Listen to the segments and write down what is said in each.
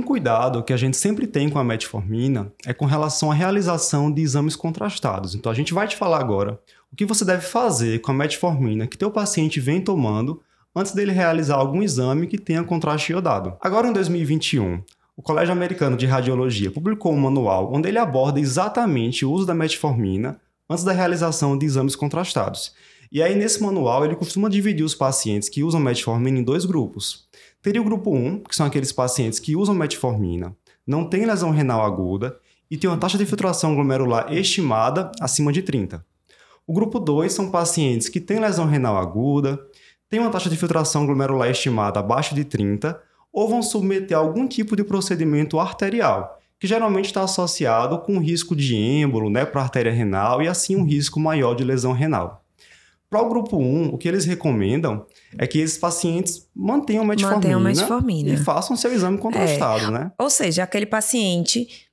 Um cuidado que a gente sempre tem com a metformina é com relação à realização de exames contrastados. Então a gente vai te falar agora o que você deve fazer com a metformina que teu paciente vem tomando antes dele realizar algum exame que tenha contraste iodado. Agora em 2021, o Colégio Americano de Radiologia publicou um manual onde ele aborda exatamente o uso da metformina antes da realização de exames contrastados. E aí, nesse manual, ele costuma dividir os pacientes que usam metformina em dois grupos. Teria o grupo 1, que são aqueles pacientes que usam metformina, não têm lesão renal aguda e têm uma taxa de filtração glomerular estimada acima de 30. O grupo 2 são pacientes que têm lesão renal aguda, têm uma taxa de filtração glomerular estimada abaixo de 30 ou vão submeter a algum tipo de procedimento arterial, que geralmente está associado com risco de êmbolo né, para a artéria renal e assim um risco maior de lesão renal. Para o grupo 1, o que eles recomendam é que esses pacientes mantenham metformina, mantenham metformina. e façam seu exame contrastado, é. né? Ou seja, aquele paciente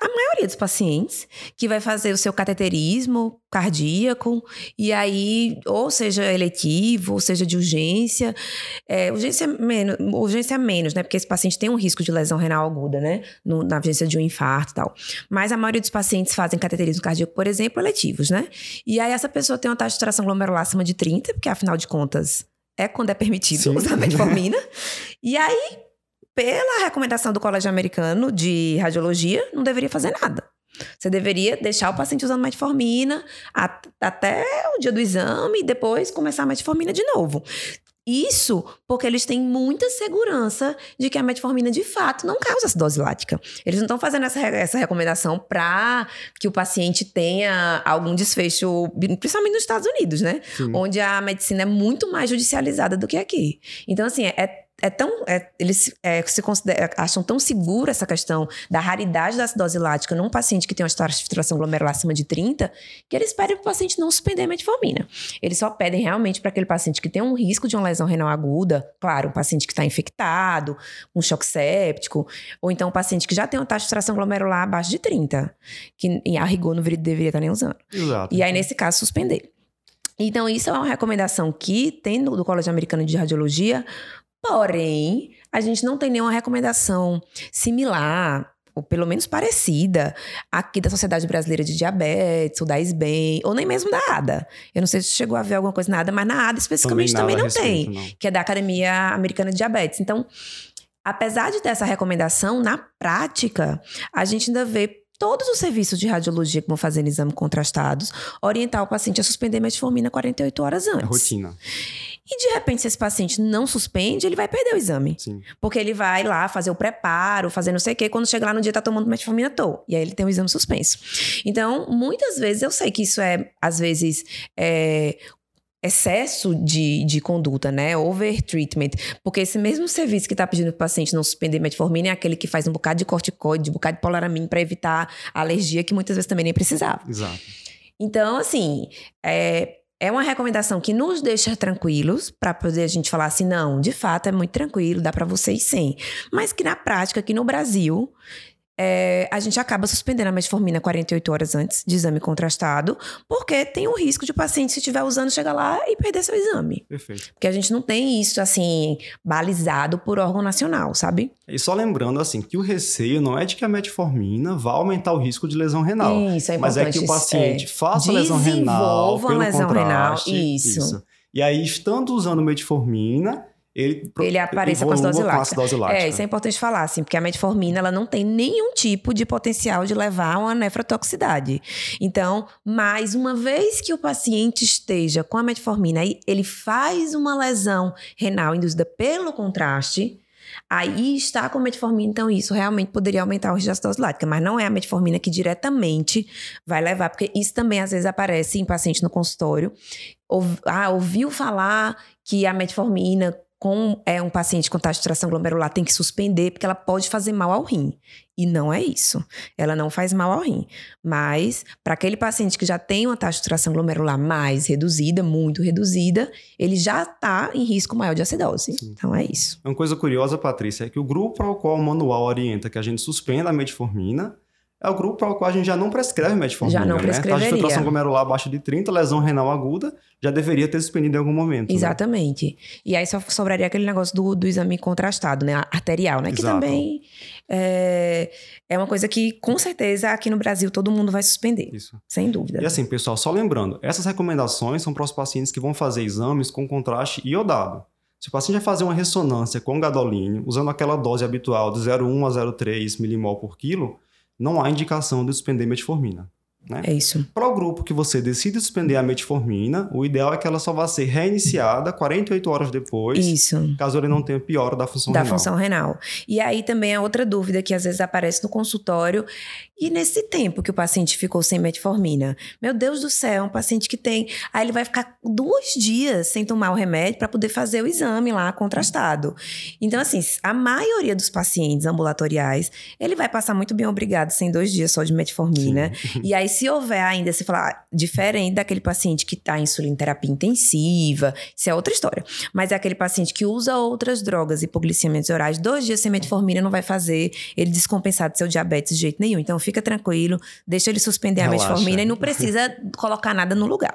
a maioria dos pacientes que vai fazer o seu cateterismo cardíaco e aí ou seja eletivo ou seja de urgência é, urgência menos urgência menos né porque esse paciente tem um risco de lesão renal aguda né no, na urgência de um infarto e tal. Mas a maioria dos pacientes fazem cateterismo cardíaco por exemplo eletivos né. E aí essa pessoa tem uma taxa de tração glomerular acima de 30 porque afinal de contas é quando é permitido Sim. usar metformina. E aí pela recomendação do Colégio Americano de Radiologia, não deveria fazer nada. Você deveria deixar o paciente usando metformina até o dia do exame e depois começar a metformina de novo. Isso porque eles têm muita segurança de que a metformina de fato não causa acidose lática. Eles não estão fazendo essa, essa recomendação para que o paciente tenha algum desfecho, principalmente nos Estados Unidos, né? Sim. Onde a medicina é muito mais judicializada do que aqui. Então, assim, é é tão. É, eles é, se acham tão seguro essa questão da raridade da acidose lática num paciente que tem uma taxa de filtração glomerular acima de 30, que eles pedem para o paciente não suspender a metformina. Eles só pedem realmente para aquele paciente que tem um risco de uma lesão renal aguda, claro, um paciente que está infectado, um choque séptico, ou então um paciente que já tem uma taxa de filtração glomerular abaixo de 30, que a rigor não deveria estar nem usando. Exato. E aí, nesse caso, suspender. Então, isso é uma recomendação que tem do Colégio Americano de Radiologia Porém, a gente não tem nenhuma recomendação similar ou pelo menos parecida, aqui da Sociedade Brasileira de Diabetes, ou da SBEM, ou nem mesmo da ADA. Eu não sei se chegou a ver alguma coisa na ADA, mas na ADA especificamente também, também não respeito, tem, não. que é da Academia Americana de Diabetes. Então, apesar de ter essa recomendação, na prática, a gente ainda vê todos os serviços de radiologia que vão fazer exame contrastados orientar o paciente a suspender metformina 48 horas antes. É rotina. E de repente, se esse paciente não suspende, ele vai perder o exame. Sim. Porque ele vai lá fazer o preparo, fazer não sei o quê, quando chega lá no dia tá tomando metformina à toa. E aí ele tem o exame suspenso. Então, muitas vezes, eu sei que isso é, às vezes, é, excesso de, de conduta, né? Over treatment. Porque esse mesmo serviço que está pedindo para o paciente não suspender metformina é aquele que faz um bocado de corticoide, um bocado de polaramine para evitar a alergia que muitas vezes também nem precisava. Exato. Então, assim, é, é uma recomendação que nos deixa tranquilos para poder a gente falar assim, não, de fato é muito tranquilo, dá para vocês sem. Mas que na prática, aqui no Brasil, é, a gente acaba suspendendo a metformina 48 horas antes de exame contrastado, porque tem o risco de o paciente, se estiver usando, chegar lá e perder seu exame. Perfeito. Porque a gente não tem isso, assim, balizado por órgão nacional, sabe? E só lembrando, assim, que o receio não é de que a metformina vá aumentar o risco de lesão renal. Isso, é importante. Mas é que o paciente é, faça lesão renal pelo lesão contraste. Renal, isso. isso. E aí, estando usando metformina, ele, ele apareça com acidose lática. É, isso é importante falar, assim, porque a metformina ela não tem nenhum tipo de potencial de levar a uma nefrotoxicidade. Então, mais uma vez que o paciente esteja com a metformina e ele faz uma lesão renal induzida pelo contraste, aí está com metformina, então isso realmente poderia aumentar o risco de acidose lática, mas não é a metformina que diretamente vai levar, porque isso também às vezes aparece em paciente no consultório. Ou, ah, ouviu falar que a metformina com é um paciente com taxa de tração glomerular tem que suspender porque ela pode fazer mal ao rim. E não é isso. Ela não faz mal ao rim. Mas para aquele paciente que já tem uma taxa de tração glomerular mais reduzida, muito reduzida, ele já está em risco maior de acidose. Sim. Então é isso. Uma coisa curiosa, Patrícia, é que o grupo ao qual o manual orienta que a gente suspenda a metformina é o grupo para o qual a gente já não prescreve metformina. Já não né? Taxa de prescreveria. filtração glomerular abaixo de 30, lesão renal aguda, já deveria ter suspendido em algum momento. né? Exatamente. E aí só sobraria aquele negócio do, do exame contrastado, né? Arterial, né? Que Exato. também é, é uma coisa que, com certeza, aqui no Brasil todo mundo vai suspender. Isso. Sem dúvida. E assim, pessoal, só lembrando, essas recomendações são para os pacientes que vão fazer exames com contraste iodado. Se o paciente vai fazer uma ressonância com gadolínio, usando aquela dose habitual de 0,1 a 0,3 milimol por quilo, não há indicação de suspender metformina. Né? É isso. Para o grupo que você decide suspender a metformina, o ideal é que ela só vá ser reiniciada 48 horas depois, Isso. caso ele não tenha piora da função Da renal. função renal. E aí também é outra dúvida que às vezes aparece no consultório. E nesse tempo que o paciente ficou sem metformina? Meu Deus do céu, é um paciente que tem. Aí ele vai ficar dois dias sem tomar o remédio para poder fazer o exame lá contrastado. Então, assim, a maioria dos pacientes ambulatoriais, ele vai passar muito bem obrigado sem dois dias só de metformina. E aí, se houver ainda, se falar ah, diferente daquele paciente que está em insulinoterapia intensiva, isso é outra história. Mas é aquele paciente que usa outras drogas, hipoglicemiantes orais, dois dias sem metformina não vai fazer ele descompensar de seu diabetes de jeito nenhum. Então fica tranquilo, deixa ele suspender a Relaxa. metformina e não precisa colocar nada no lugar.